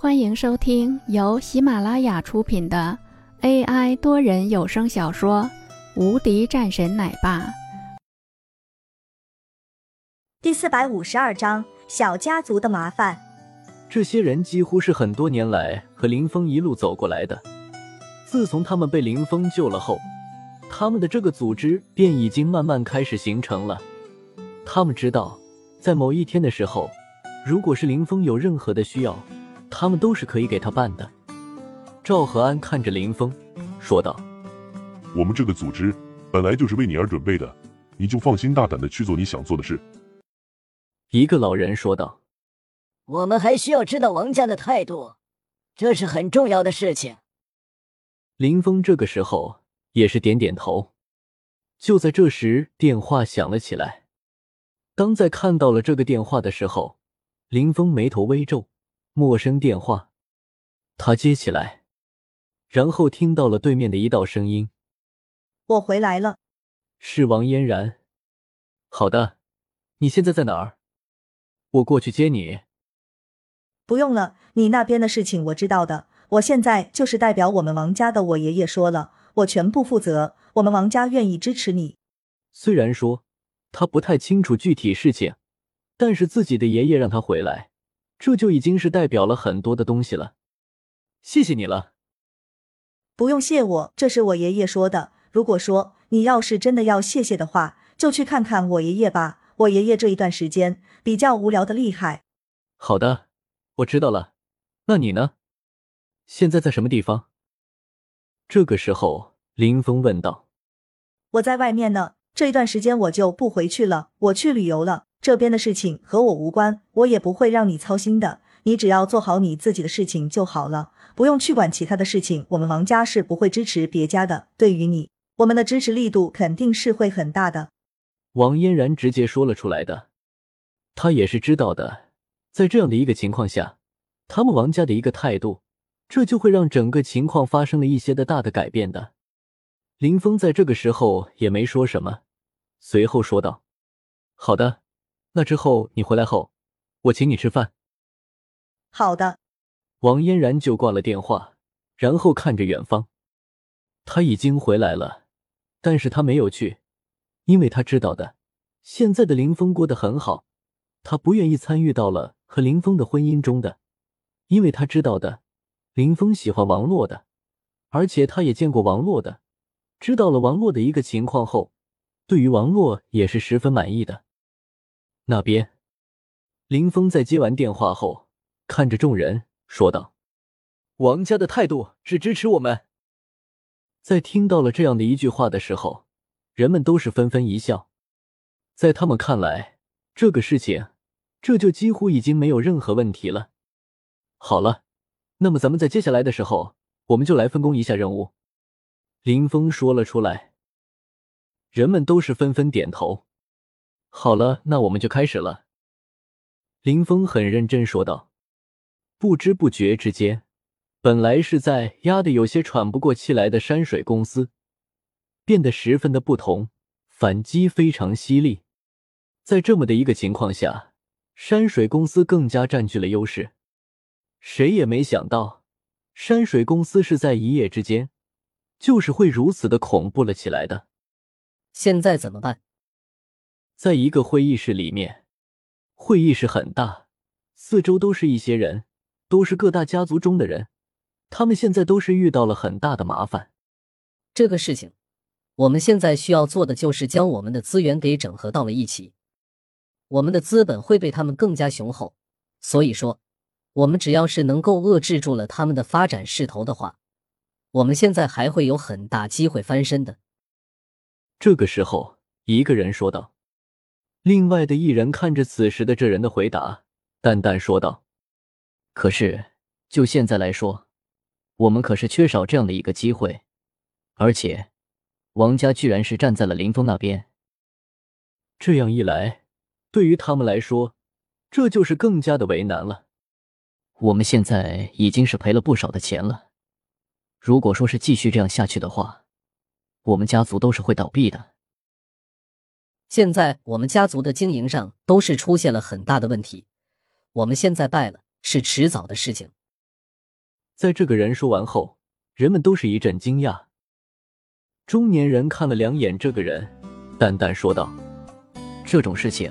欢迎收听由喜马拉雅出品的 AI 多人有声小说《无敌战神奶爸》第四百五十二章：小家族的麻烦。这些人几乎是很多年来和林峰一路走过来的。自从他们被林峰救了后，他们的这个组织便已经慢慢开始形成了。他们知道，在某一天的时候，如果是林峰有任何的需要，他们都是可以给他办的。赵和安看着林峰，说道：“我们这个组织本来就是为你而准备的，你就放心大胆的去做你想做的事。”一个老人说道：“我们还需要知道王家的态度，这是很重要的事情。”林峰这个时候也是点点头。就在这时，电话响了起来。当在看到了这个电话的时候，林峰眉头微皱。陌生电话，他接起来，然后听到了对面的一道声音：“我回来了。”是王嫣然。好的，你现在在哪儿？我过去接你。不用了，你那边的事情我知道的。我现在就是代表我们王家的，我爷爷说了，我全部负责。我们王家愿意支持你。虽然说他不太清楚具体事情，但是自己的爷爷让他回来。这就已经是代表了很多的东西了，谢谢你了。不用谢我，这是我爷爷说的。如果说你要是真的要谢谢的话，就去看看我爷爷吧。我爷爷这一段时间比较无聊的厉害。好的，我知道了。那你呢？现在在什么地方？这个时候，林峰问道。我在外面呢，这一段时间我就不回去了，我去旅游了。这边的事情和我无关，我也不会让你操心的。你只要做好你自己的事情就好了，不用去管其他的事情。我们王家是不会支持别家的。对于你，我们的支持力度肯定是会很大的。王嫣然直接说了出来的，他也是知道的。在这样的一个情况下，他们王家的一个态度，这就会让整个情况发生了一些的大的改变的。林峰在这个时候也没说什么，随后说道：“好的。”那之后你回来后，我请你吃饭。好的。王嫣然就挂了电话，然后看着远方。他已经回来了，但是他没有去，因为他知道的，现在的林峰过得很好，他不愿意参与到了和林峰的婚姻中的，因为他知道的，林峰喜欢王洛的，而且他也见过王洛的，知道了王洛的一个情况后，对于王洛也是十分满意的。那边，林峰在接完电话后，看着众人说道：“王家的态度是支持我们。”在听到了这样的一句话的时候，人们都是纷纷一笑。在他们看来，这个事情这就几乎已经没有任何问题了。好了，那么咱们在接下来的时候，我们就来分工一下任务。”林峰说了出来，人们都是纷纷点头。好了，那我们就开始了。林峰很认真说道。不知不觉之间，本来是在压得有些喘不过气来的山水公司，变得十分的不同，反击非常犀利。在这么的一个情况下，山水公司更加占据了优势。谁也没想到，山水公司是在一夜之间，就是会如此的恐怖了起来的。现在怎么办？在一个会议室里面，会议室很大，四周都是一些人，都是各大家族中的人，他们现在都是遇到了很大的麻烦。这个事情，我们现在需要做的就是将我们的资源给整合到了一起，我们的资本会被他们更加雄厚，所以说，我们只要是能够遏制住了他们的发展势头的话，我们现在还会有很大机会翻身的。这个时候，一个人说道。另外的一人看着此时的这人的回答，淡淡说道：“可是就现在来说，我们可是缺少这样的一个机会，而且王家居然是站在了林峰那边。这样一来，对于他们来说，这就是更加的为难了。我们现在已经是赔了不少的钱了，如果说是继续这样下去的话，我们家族都是会倒闭的。”现在我们家族的经营上都是出现了很大的问题，我们现在败了是迟早的事情。在这个人说完后，人们都是一阵惊讶。中年人看了两眼这个人，淡淡说道：“这种事情，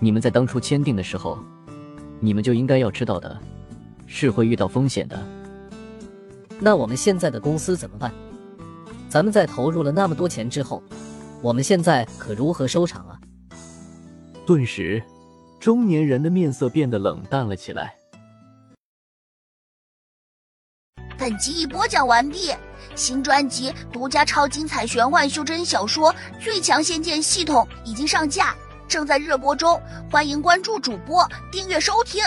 你们在当初签订的时候，你们就应该要知道的，是会遇到风险的。那我们现在的公司怎么办？咱们在投入了那么多钱之后，我们现在可如何收场啊？”顿时，中年人的面色变得冷淡了起来。本集已播讲完毕，新专辑独家超精彩玄幻修真小说《最强仙剑系统》已经上架，正在热播中，欢迎关注主播，订阅收听。